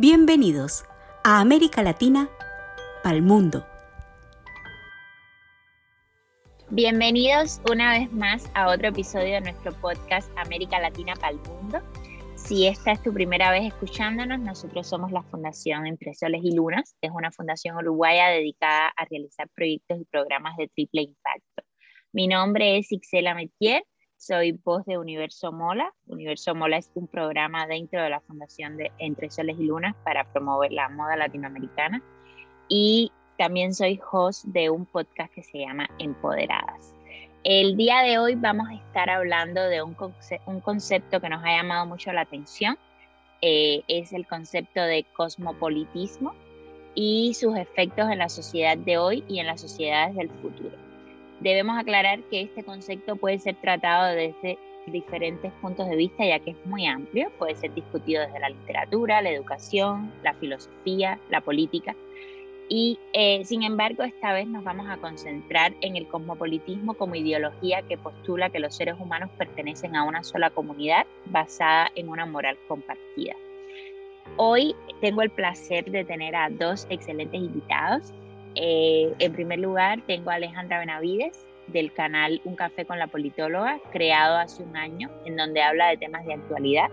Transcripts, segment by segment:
Bienvenidos a América Latina para el mundo. Bienvenidos una vez más a otro episodio de nuestro podcast América Latina para el mundo. Si esta es tu primera vez escuchándonos, nosotros somos la Fundación Entre Soles y Lunas. Es una fundación uruguaya dedicada a realizar proyectos y programas de triple impacto. Mi nombre es Ixela Metier soy voz de Universo Mola. Universo Mola es un programa dentro de la Fundación de Entre Soles y Lunas para promover la moda latinoamericana. Y también soy host de un podcast que se llama Empoderadas. El día de hoy vamos a estar hablando de un, un concepto que nos ha llamado mucho la atención. Eh, es el concepto de cosmopolitismo y sus efectos en la sociedad de hoy y en las sociedades del futuro. Debemos aclarar que este concepto puede ser tratado desde diferentes puntos de vista, ya que es muy amplio, puede ser discutido desde la literatura, la educación, la filosofía, la política. Y eh, sin embargo, esta vez nos vamos a concentrar en el cosmopolitismo como ideología que postula que los seres humanos pertenecen a una sola comunidad basada en una moral compartida. Hoy tengo el placer de tener a dos excelentes invitados. Eh, en primer lugar, tengo a Alejandra Benavides del canal Un Café con la Politóloga, creado hace un año, en donde habla de temas de actualidad.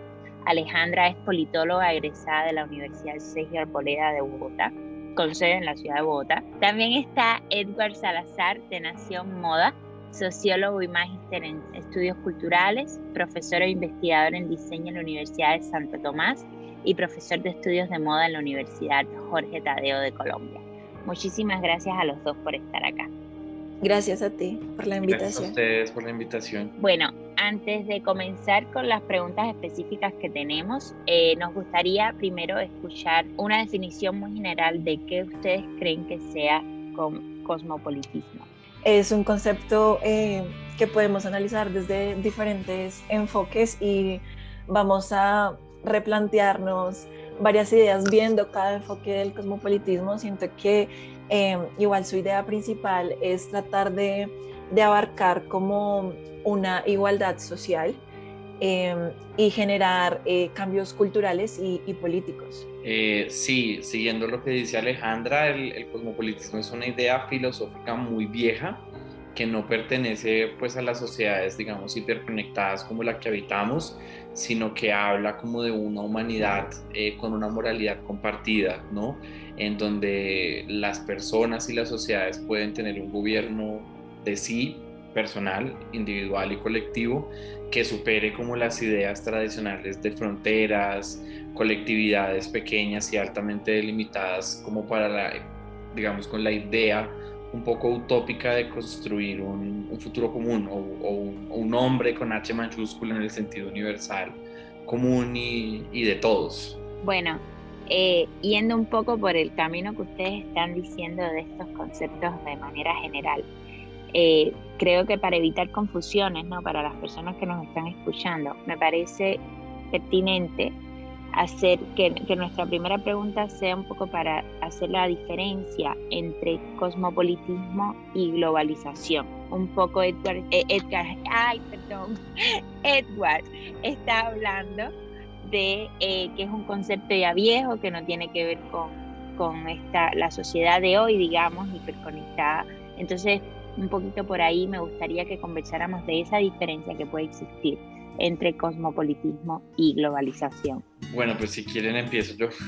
Alejandra es politóloga egresada de la Universidad Sergio Arboleda de Bogotá, con sede en la ciudad de Bogotá. También está Edward Salazar, de Nación Moda, sociólogo y magíster en estudios culturales, profesor e investigador en diseño en la Universidad de Santo Tomás y profesor de estudios de moda en la Universidad Jorge Tadeo de Colombia. Muchísimas gracias a los dos por estar acá. Gracias a ti por la invitación. Gracias a ustedes por la invitación. Bueno, antes de comenzar con las preguntas específicas que tenemos, eh, nos gustaría primero escuchar una definición muy general de qué ustedes creen que sea cosmopolitismo. Es un concepto eh, que podemos analizar desde diferentes enfoques y vamos a replantearnos varias ideas viendo cada enfoque del cosmopolitismo. Siento que em, igual su idea principal es tratar de, abarcar como una igualdad social em, y generar eh, cambios culturales y, políticos. Eh, sí, siguiendo lo que dice Alejandra, el, cosmopolitismo es una idea filosófica muy vieja que no pertenece pues a las sociedades digamos hiperconectadas como la que habitamos, sino que habla como de una humanidad eh, con una moralidad compartida, ¿no? En donde las personas y las sociedades pueden tener un gobierno de sí, personal, individual y colectivo, que supere como las ideas tradicionales de fronteras, colectividades pequeñas y altamente delimitadas, como para la, digamos, con la idea un poco utópica de construir un, futuro común o, un, hombre con H mayúscula en el sentido universal, común y, de todos. Bueno, eh, yendo un poco por el camino que ustedes están diciendo de estos conceptos de manera general, eh, creo que para evitar confusiones, ¿no? Para las personas que nos están escuchando, me parece pertinente hacer que, nuestra primera pregunta sea un poco para hacer la diferencia entre cosmopolitismo y globalización. Un poco Edward, eh, Edgar, ay, perdón, Edward está hablando de eh, que es un concepto ya viejo, que no tiene que ver con, con esta, la sociedad de hoy, digamos, hiperconectada. Entonces, un poquito por ahí me gustaría que conversáramos de esa diferencia que puede existir entre cosmopolitismo y globalización. Bueno, pues si quieren empiezo yo.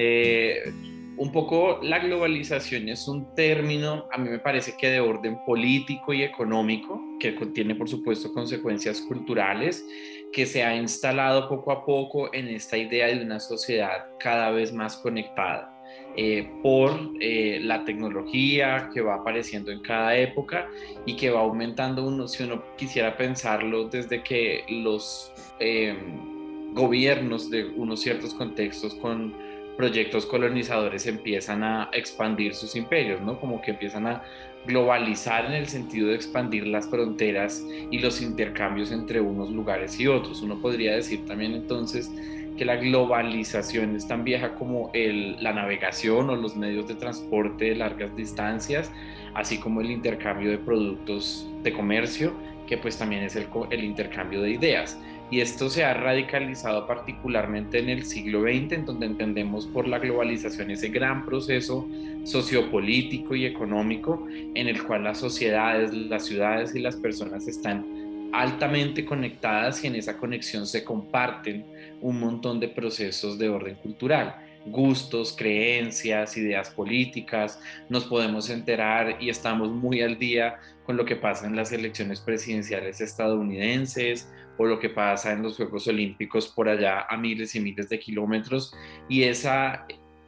Eh, un poco la globalización es un término, a mí me parece que de orden político y económico, que contiene por supuesto consecuencias culturales, que se ha instalado poco a poco en esta idea de una sociedad cada vez más conectada. Eh, por eh, la tecnología que va apareciendo en cada época y que va aumentando uno, si uno quisiera pensarlo desde que los em, gobiernos de unos ciertos contextos con proyectos colonizadores empiezan a expandir sus imperios, ¿no? Como que empiezan a globalizar en el sentido de expandir las fronteras y los intercambios entre unos lugares y otros. Uno podría decir también entonces que la globalización es tan vieja como la navegación o los medios de transporte de largas distancias, así como el intercambio de productos de comercio, que pues también es el, el intercambio de ideas. y esto se ha radicalizado particularmente en el siglo XX, en donde entendemos por la globalización ese gran proceso sociopolítico y económico en el cual las sociedades, las ciudades y las personas están altamente conectadas y en esa conexión se comparten un montón de procesos de orden cultural. Gustos, creencias, ideas políticas, nos podemos enterar y estamos muy al día con lo que pasa en las elecciones presidenciales estadounidenses o lo que pasa en los Juegos Olímpicos por allá a miles y miles de kilómetros. Y esa,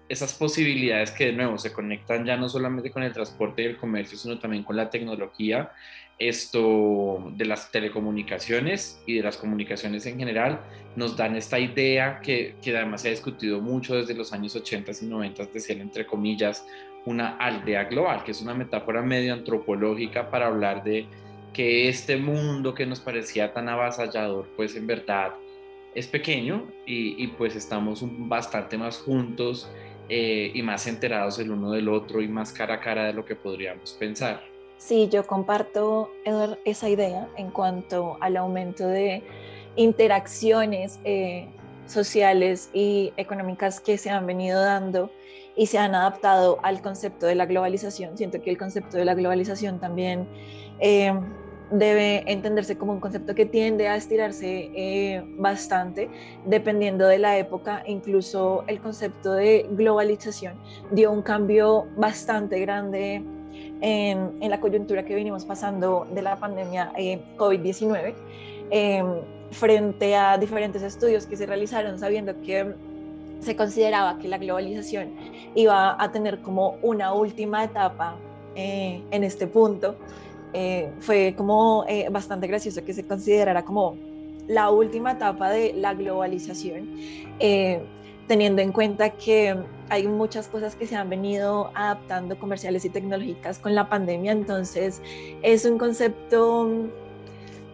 esas posibilidades que de nuevo se conectan ya no solamente con el transporte y el comercio, sino también con la tecnología, esto de las telecomunicaciones y de las comunicaciones en general, nos dan esta idea que, que además se ha discutido mucho desde los años 80 y 90 de ser, entre comillas, una aldea global, que es una metáfora medio antropológica para hablar de que este mundo que nos parecía tan avasallador, pues en verdad es pequeño y, pues estamos bastante más juntos eh, y más enterados el uno del otro y más cara a cara de lo que podríamos pensar. Sí, yo comparto esa idea en cuanto al aumento de interacciones eh, sociales y económicas que se han venido dando y se han adaptado al concepto de la globalización. Siento que el concepto de la globalización también eh, debe entenderse como un concepto que tiende a estirarse eh, bastante dependiendo de la época. Incluso el concepto de globalización dio un cambio bastante grande en, en la coyuntura que venimos pasando de la pandemia eh, COVID-19 em, frente a diferentes estudios que se realizaron sabiendo que se consideraba que la globalización iba a tener como una última etapa eh, en este punto eh, fue como eh, bastante gracioso que se considerara como la última etapa de la globalización, eh, teniendo en cuenta que hay muchas cosas que se han venido adaptando comerciales y tecnológicas con la pandemia, entonces es un concepto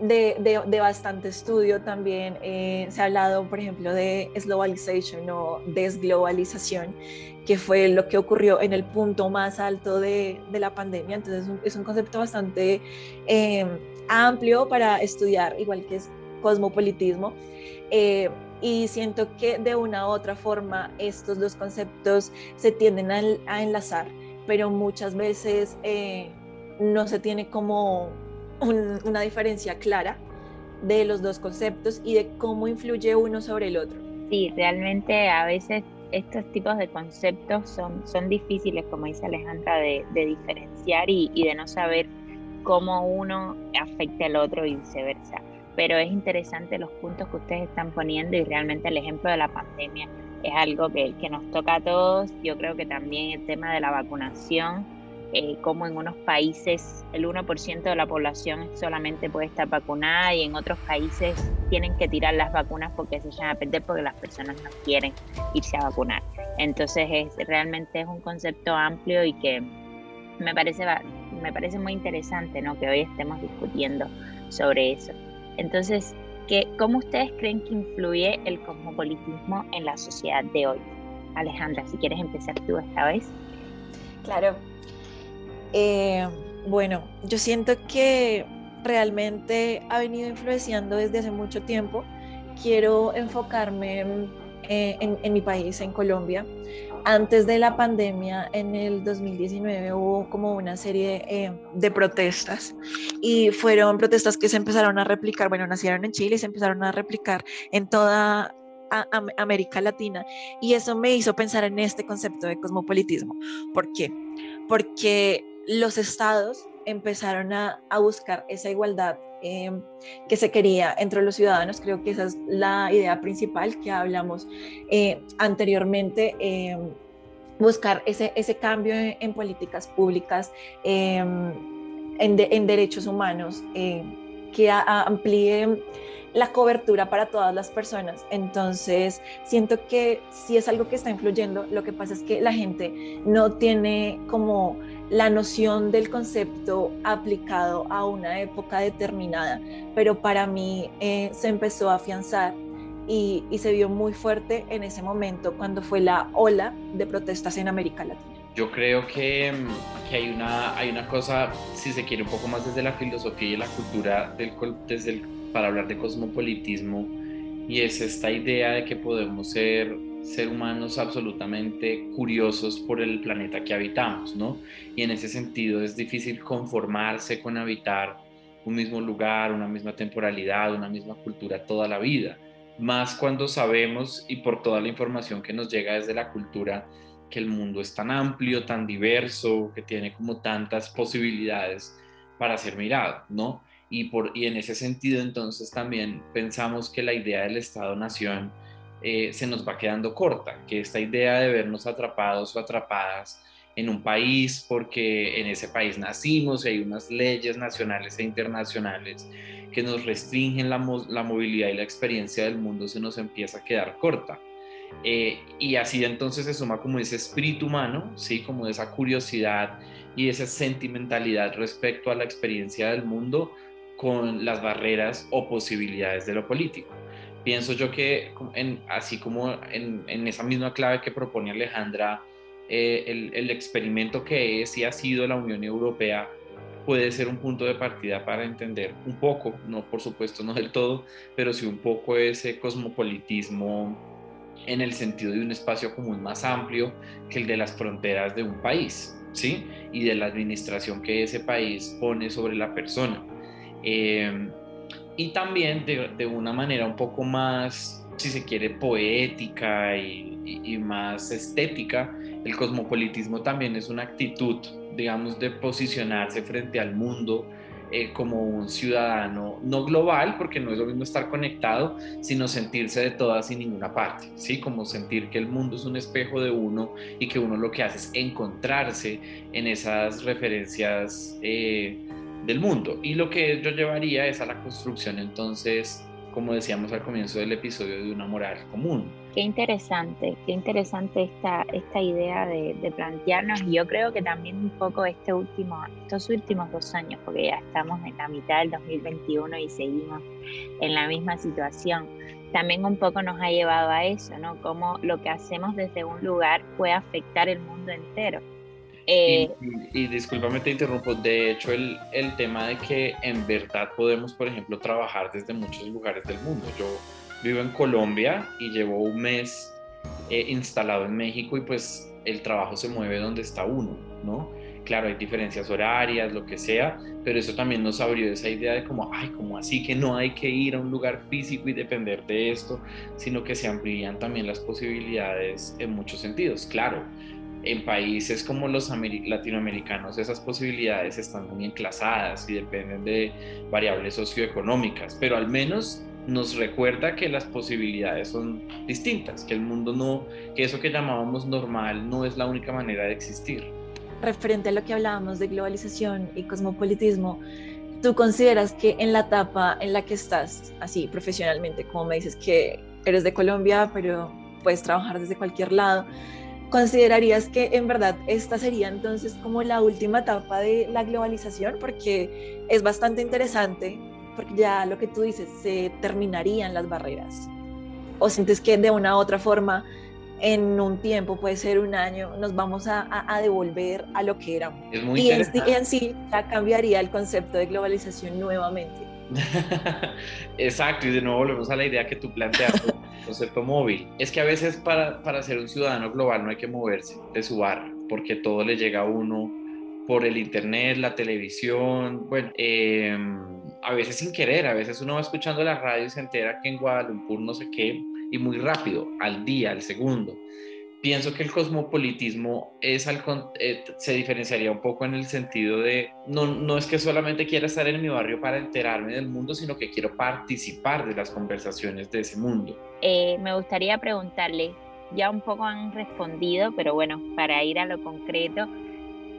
de, de, bastante estudio también. se ha hablado, por ejemplo, de globalization o desglobalización, que fue lo que ocurrió en el punto más alto de, de la pandemia. Entonces es un, concepto bastante em, amplio para estudiar, igual que es cosmopolitismo. Eh, y siento que de una u otra forma estos dos conceptos se tienden a, enlazar, pero muchas veces eh, no se tiene como una diferencia clara de los dos conceptos y de cómo influye uno sobre el otro. Sí, realmente a veces estos tipos de conceptos son, son difíciles, como dice Alejandra, de, diferenciar y, de no saber cómo uno afecta al otro y viceversa. Pero es interesante los puntos que ustedes están poniendo y realmente el ejemplo de la pandemia es algo que, que nos toca a todos. Yo creo que también el tema de la vacunación eh, como en unos países el 1% de la población solamente puede estar vacunada y en otros países tienen que tirar las vacunas porque se echan a perder porque las personas no quieren irse a vacunar. Entonces es, realmente es un concepto amplio y que me parece, me parece muy interesante ¿no? que hoy estemos discutiendo sobre eso. Entonces, ¿qué, ¿cómo ustedes creen que influye el cosmopolitismo en la sociedad de hoy? Alejandra, si quieres empezar tú esta vez. Claro, eh, bueno, yo siento que realmente ha venido influenciando desde hace mucho tiempo. Quiero enfocarme eh, en, mi país, en Colombia. Antes de la pandemia, en el 2019, hubo como una serie eh, de protestas y fueron protestas que se empezaron a replicar, bueno, nacieron en Chile y se empezaron a replicar en toda América Latina y eso me hizo pensar en este concepto de cosmopolitismo. ¿Por qué? Porque los estados empezaron a, buscar esa igualdad em, que se quería entre los ciudadanos. Creo que esa es la idea principal que hablamos eh, anteriormente. Em, buscar ese, ese cambio en, políticas públicas, em, en, derechos humanos, que amplíe la cobertura para todas las personas. Entonces, siento que si es algo que está influyendo, lo que pasa es que la gente no tiene como la noción del concepto aplicado a una época determinada, pero para mí eh, se empezó a afianzar y, se vio muy fuerte en ese momento cuando fue la ola de protestas en América Latina. Yo creo que, que, hay, una, hay una cosa, si se quiere, un poco más desde la filosofía y la cultura, del, desde el para hablar de cosmopolitismo, y es esta idea de que podemos ser ser humanos absolutamente curiosos por el planeta que habitamos, ¿no? Y en ese sentido es difícil conformarse con habitar un mismo lugar, una misma temporalidad, una misma cultura toda la vida, más cuando sabemos y por toda la información que nos llega desde la cultura que el mundo es tan amplio, tan diverso, que tiene como tantas posibilidades para ser mirado, ¿no? Y, por, y en ese sentido entonces también pensamos que la idea del Estado-Nación eh, se nos va quedando corta, que esta idea de vernos atrapados o atrapadas en un país porque en ese país nacimos y hay unas leyes nacionales e internacionales que nos restringen la, movilidad y la experiencia del mundo se nos empieza a quedar corta. Eh, y así entonces se suma como ese espíritu humano, ¿sí? como esa curiosidad y esa sentimentalidad respecto a la experiencia del mundo con las barreras o posibilidades de lo político pienso yo que así como en, esa misma clave que propone Alejandra, eh, el, experimento que es y ha sido la Unión Europea puede ser un punto de partida para entender un poco, no por supuesto no del todo, pero sí un poco ese cosmopolitismo en el sentido de un espacio común más amplio que el de las fronteras de un país, ¿sí? Y de la administración que ese país pone sobre la persona. Eh, y también de, una manera un poco más, si se quiere, poética y, más estética, el cosmopolitismo también es una actitud, digamos, de posicionarse frente al mundo eh, como un ciudadano no global, porque no es lo mismo estar conectado, sino sentirse de todas y ninguna parte, ¿sí? Como sentir que el mundo es un espejo de uno y que uno lo que hace es encontrarse en esas referencias. Eh, del mundo. Y lo que yo llevaría es a la construcción entonces, como decíamos al comienzo del episodio, de una moral común. Qué interesante, qué interesante esta, esta idea de, de plantearnos y yo creo que también un poco este último, estos últimos dos años, porque ya estamos en la mitad del 2021 y seguimos en la misma situación, también un poco nos ha llevado a eso, ¿no? Cómo lo que hacemos desde un lugar puede afectar el mundo entero eh, y, discúlpame, te interrumpo. De hecho, el, el, tema de que en verdad podemos, por ejemplo, trabajar desde muchos lugares del mundo. Yo vivo en Colombia y llevo un mes eh, instalado en México y pues el trabajo se mueve donde está uno, ¿no? Claro, hay diferencias horarias, lo que sea, pero eso también nos abrió esa idea de como, ay, como así que no hay que ir a un lugar físico y depender de esto, sino que se amplían también las posibilidades en muchos sentidos. Claro, en países como los latinoamericanos esas posibilidades están muy enclasadas y dependen de variables socioeconómicas, pero al menos nos recuerda que las posibilidades son distintas, que el mundo no, que eso que llamábamos normal no es la única manera de existir. Referente a lo que hablábamos de globalización y cosmopolitismo, ¿tú consideras que en la etapa en la que estás, así profesionalmente, como me dices que eres de Colombia, pero puedes trabajar desde cualquier lado, ¿Considerarías que en verdad esta sería entonces como la última etapa de la globalización? Porque es bastante interesante, porque ya lo que tú dices, se terminarían las barreras. ¿O sientes que de una u otra forma, en un tiempo, puede ser un año, nos vamos a, devolver a lo que éramos? y en, en sí ya cambiaría el concepto de globalización nuevamente. Exacto, y de nuevo volvemos a la idea que tú planteaste concepto móvil. Es que a veces para, para ser un ciudadano global no hay que moverse de su barrio, porque todo le llega a uno por el internet, la televisión, bueno, em, a veces sin querer, a veces uno va escuchando la radio y se entera que en Guadalupe no sé qué, y muy rápido, al día, al segundo pienso que el cosmopolitismo es eh, se diferenciaría un poco en el sentido de no, no es que solamente quiera estar en mi barrio para enterarme del mundo, sino que quiero participar de las conversaciones de ese mundo. Eh, me gustaría preguntarle, ya un poco han respondido, pero bueno, para ir a lo concreto,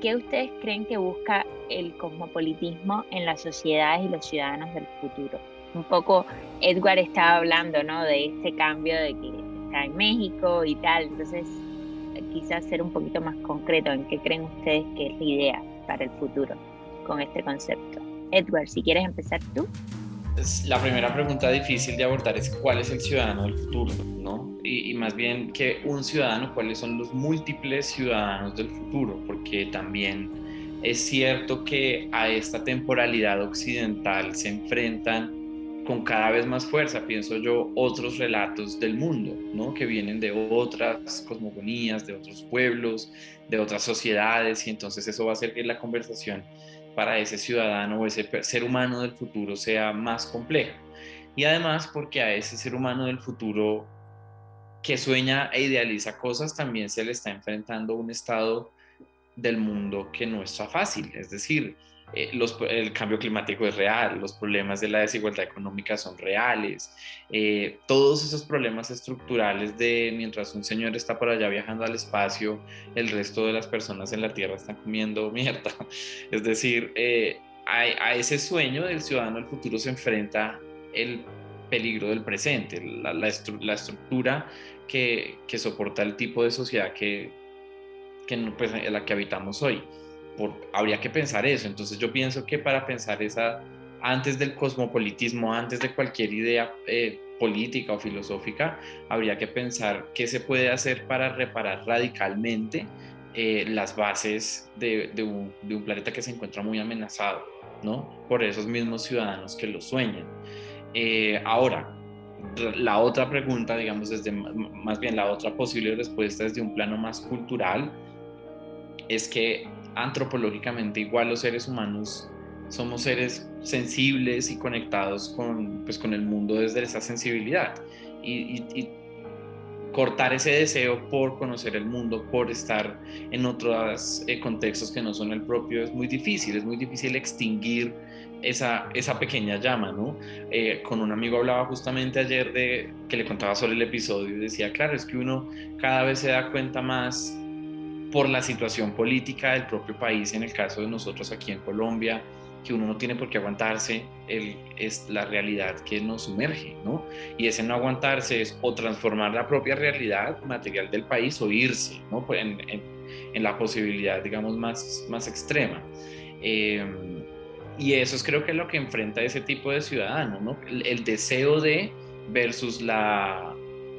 ¿qué ustedes creen que busca el cosmopolitismo en las sociedades y los ciudadanos del futuro? Un poco Edward estaba hablando, ¿no? De este cambio de que en México y tal. Entonces, quizás ser un poquito más concreto en qué creen ustedes que es la idea para el futuro con este concepto. Edward, si quieres empezar tú. La primera pregunta difícil de abordar es cuál es el ciudadano del futuro, ¿no? Y, y, más bien que un ciudadano, cuáles son los múltiples ciudadanos del futuro, porque también es cierto que a esta temporalidad occidental se enfrentan con cada vez más fuerza, pienso yo, otros relatos del mundo, ¿no? que vienen de otras cosmogonías, de otros pueblos, de otras sociedades, y entonces eso va a hacer que la conversación para ese ciudadano o ese ser humano del futuro sea más compleja. Y además porque a ese ser humano del futuro que sueña e idealiza cosas, también se le está enfrentando un estado del mundo que no está fácil. Es decir, eh, el cambio climático es real, los problemas de la desigualdad económica son reales, eh, todos esos problemas estructurales de mientras un señor está por allá viajando al espacio, el resto de las personas en la Tierra están comiendo mierda. Es decir, eh, a, ese sueño del ciudadano del futuro se enfrenta el peligro del presente, la, la, estructura que, que, soporta el tipo de sociedad que, que pues, en la que habitamos hoy habría que pensar eso. Entonces yo pienso que para pensar esa, antes del cosmopolitismo, antes de cualquier idea eh, política o filosófica, habría que pensar qué se puede hacer para reparar radicalmente eh, las bases de, un, planeta que se encuentra muy amenazado, ¿no? Por esos mismos ciudadanos que lo sueñan. Eh, ahora, la otra pregunta, digamos, desde más bien la otra posible respuesta desde un plano más cultural, es que antropológicamente igual los seres humanos somos seres sensibles y conectados con, pues, con el mundo desde esa sensibilidad. Y, cortar ese deseo por conocer el mundo, por estar en otros eh, contextos que no son el propio, es muy difícil, es muy difícil extinguir esa, esa pequeña llama, ¿no? Eh, con un amigo hablaba justamente ayer de que le contaba sobre el episodio y decía, claro, es que uno cada vez se da cuenta más por la situación política del propio país, en el caso de nosotros aquí en Colombia, que uno no tiene por qué aguantarse, el, es la realidad que nos sumerge, ¿no? Y ese no aguantarse es o transformar la propia realidad material del país o irse, ¿no? Pues en, en, la posibilidad, digamos, más, más extrema. Em, y eso es creo que es lo que enfrenta ese tipo de ciudadano, ¿no? el deseo de versus la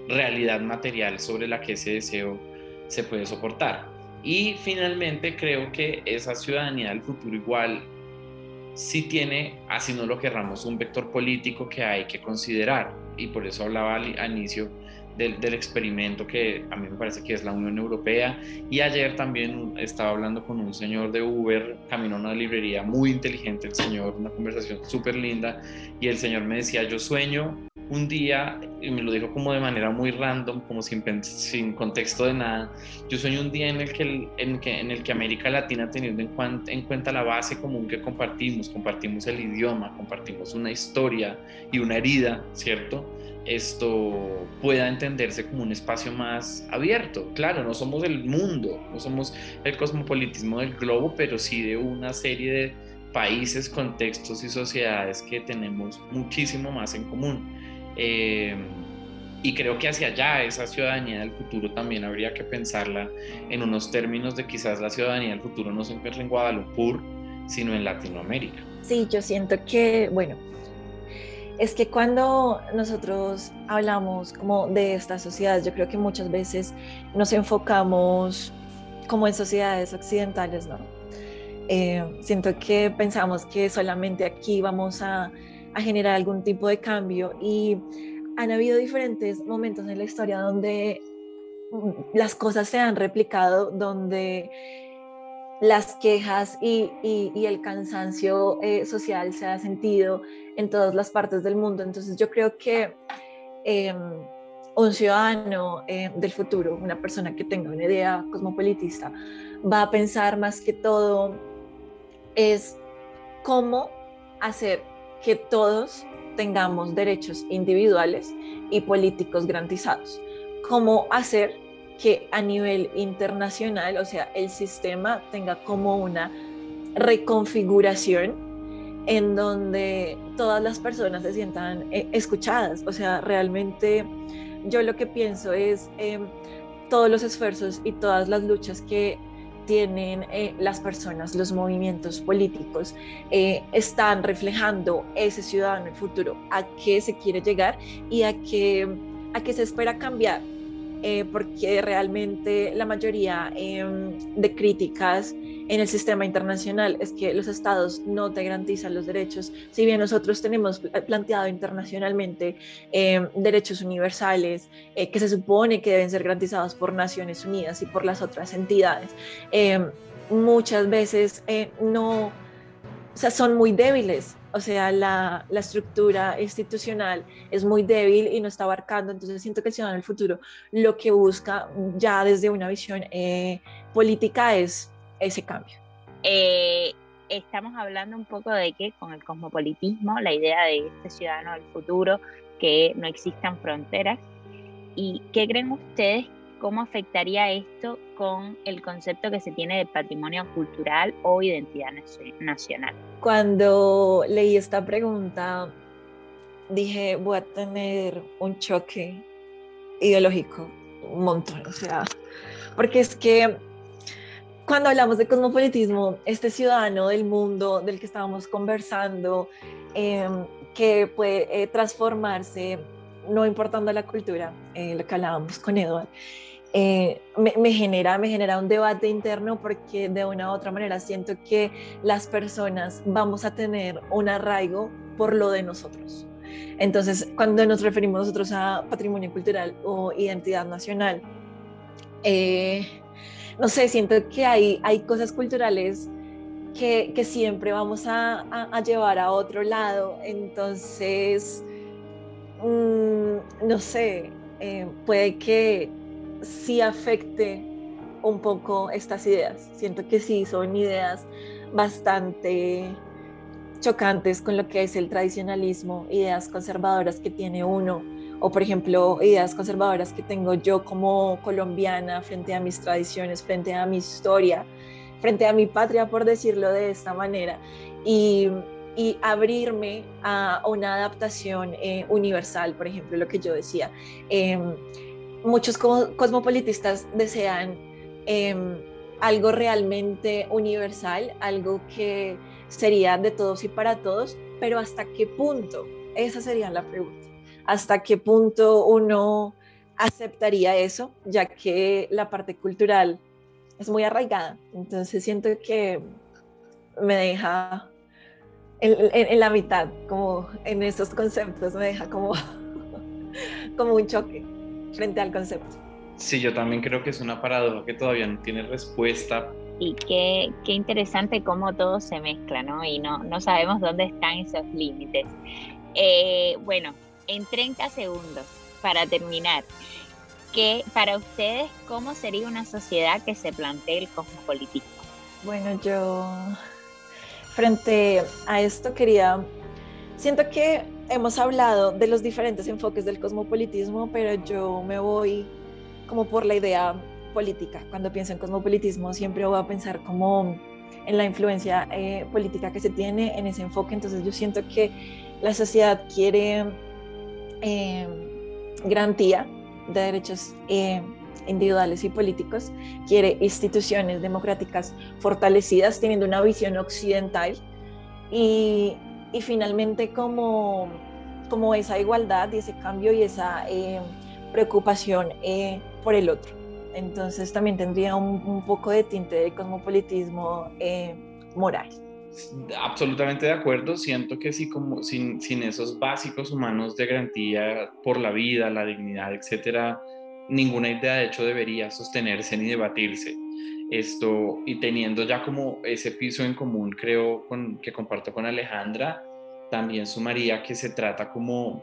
realidad material sobre la que ese deseo se puede soportar. Y finalmente creo que esa ciudadanía del futuro igual sí tiene, así no lo querramos, un vector político que hay que considerar. Y por eso hablaba al, inicio del, experimento que a mí me parece que es la Unión Europea. Y ayer también estaba hablando con un señor de Uber, caminó a una librería muy inteligente el señor, una conversación súper linda. Y el señor me decía, yo sueño un día, y me lo dijo como de manera muy random, como sin, contexto de nada, yo sueño un día en el que, en, que, en el que América Latina, teniendo en, en cuenta la base común que compartimos, compartimos el idioma, compartimos una historia y una herida, ¿cierto? Esto pueda entenderse como un espacio más abierto. Claro, no somos el mundo, no somos el cosmopolitismo del globo, pero sí de una serie de países, contextos y sociedades que tenemos muchísimo más en común. Eh, y creo que hacia allá, esa ciudadanía del futuro también habría que pensarla en unos términos de quizás la ciudadanía del futuro no se encuentre en Guadalupe, sino en Latinoamérica. Sí, yo siento que, bueno, es que cuando nosotros hablamos como de estas sociedades, yo creo que muchas veces nos enfocamos como en sociedades occidentales, ¿no? Eh, siento que pensamos que solamente aquí vamos a a generar algún tipo de cambio y han habido diferentes momentos en la historia donde mm, las cosas se han replicado, donde las quejas y, el cansancio eh, social se ha sentido en todas las partes del mundo. Entonces yo creo que em, un ciudadano eh, del futuro, una persona que tenga una idea cosmopolitista, va a pensar más que todo es cómo hacer que todos tengamos derechos individuales y políticos garantizados. ¿Cómo hacer que a nivel internacional, o sea, el sistema tenga como una reconfiguración en donde todas las personas se sientan eh, escuchadas? O sea, realmente yo lo que pienso es eh, todos los esfuerzos y todas las luchas que tienen eh, las personas, los movimientos políticos, eh, están reflejando ese ciudadano el futuro, a qué se quiere llegar y a qué, a qué se espera cambiar. Eh, porque realmente la mayoría em, de críticas en el sistema internacional es que los estados no te garantizan los derechos, si bien nosotros tenemos planteado internacionalmente eh, derechos universales eh, que se supone que deben ser garantizados por Naciones Unidas y por las otras entidades, eh, muchas veces no, o sea, son muy débiles. O sea, la, la, estructura institucional es muy débil y no está abarcando, entonces siento que el ciudadano del futuro lo que busca ya desde una visión eh, política es ese cambio. Eh, estamos hablando un poco de que con el cosmopolitismo, la idea de este ciudadano del futuro, que no existan fronteras, ¿y qué creen ustedes ¿Cómo afectaría esto con el concepto que se tiene de patrimonio cultural o identidad nacional? Cuando leí esta pregunta, dije, voy a tener un choque ideológico, un montón, o sea, porque es que cuando hablamos de cosmopolitismo, este ciudadano del mundo del que estábamos conversando, em, que puede eh, transformarse, no importando la cultura, eh, lo que hablábamos con Eduardo, eh, me, genera, me genera un debate interno porque de una u otra manera siento que las personas vamos a tener un arraigo por lo de nosotros. Entonces, cuando nos referimos nosotros a patrimonio cultural o identidad nacional, eh, no sé, siento que hay, hay cosas culturales que, que siempre vamos a, a, llevar a otro lado. Entonces, mm, no sé, eh, puede que sí afecte un poco estas ideas. Siento que sí, son ideas bastante chocantes con lo que es el tradicionalismo, ideas conservadoras que tiene uno, o por ejemplo, ideas conservadoras que tengo yo como colombiana frente a mis tradiciones, frente a mi historia, frente a mi patria, por decirlo de esta manera, y, abrirme a una adaptación eh, universal, por ejemplo, lo que yo decía. Em, muchos cosmopolitistas desean em, algo realmente universal, algo que sería de todos y para todos, pero ¿hasta qué punto? Esa sería la pregunta. ¿Hasta qué punto uno aceptaría eso, ya que la parte cultural es muy arraigada? Entonces siento que me deja en, la mitad, como en esos conceptos, me deja como, como un choque frente al concepto. Sí, yo también creo que es una paradoja que todavía no tiene respuesta. Y qué, qué interesante cómo todo se mezcla, ¿no? Y no, no sabemos dónde están esos límites. Eh, bueno, en 30 segundos, para terminar, ¿qué, para ustedes, ¿cómo sería una sociedad que se plantee el cosmopolitismo? Bueno, yo frente a esto quería, siento que hemos hablado de los diferentes enfoques del cosmopolitismo, pero yo me voy como por la idea política. Cuando pienso en cosmopolitismo siempre voy a pensar como en la influencia eh, política que se tiene en ese enfoque. Entonces yo siento que la sociedad quiere eh, garantía de derechos eh, individuales y políticos, quiere instituciones democráticas fortalecidas teniendo una visión occidental y, y finalmente como, como esa igualdad y ese cambio y esa eh, preocupación eh, por el otro. Entonces también tendría un, poco de tinte de cosmopolitismo eh, moral. Absolutamente de acuerdo. Siento que sí, como sin, sin, esos básicos humanos de garantía por la vida, la dignidad, etcétera, ninguna idea de hecho debería sostenerse ni debatirse esto y teniendo ya como ese piso en común, creo que comparto con Alejandra, también sumaría que se trata como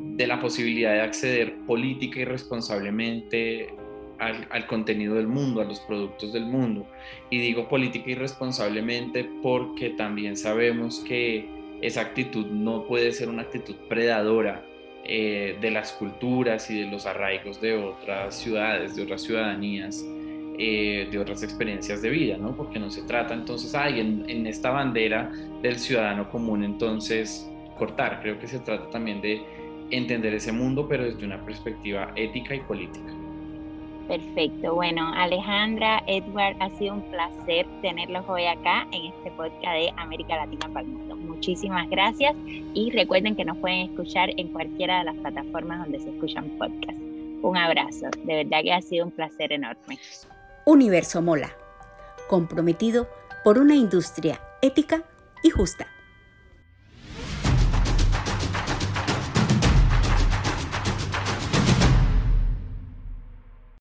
de la posibilidad de acceder política y responsablemente al, contenido del mundo, a los productos del mundo. Y digo política y responsablemente porque también sabemos que esa actitud no puede ser una actitud predadora eh, de las culturas y de los arraigos de otras ciudades, de otras ciudadanías eh, de otras experiencias de vida, ¿no? Porque no se trata entonces, ay, en, en esta bandera del ciudadano común, entonces cortar. Creo que se trata también de entender ese mundo, pero desde una perspectiva ética y política. Perfecto. Bueno, Alejandra, Edward, ha sido un placer tenerlos hoy acá en este podcast de América Latina para el Mundo. Muchísimas gracias y recuerden que nos pueden escuchar en cualquiera de las plataformas donde se escuchan podcasts. Un abrazo, de verdad que ha sido un placer enorme. Universo Mola, comprometido por una industria ética y justa.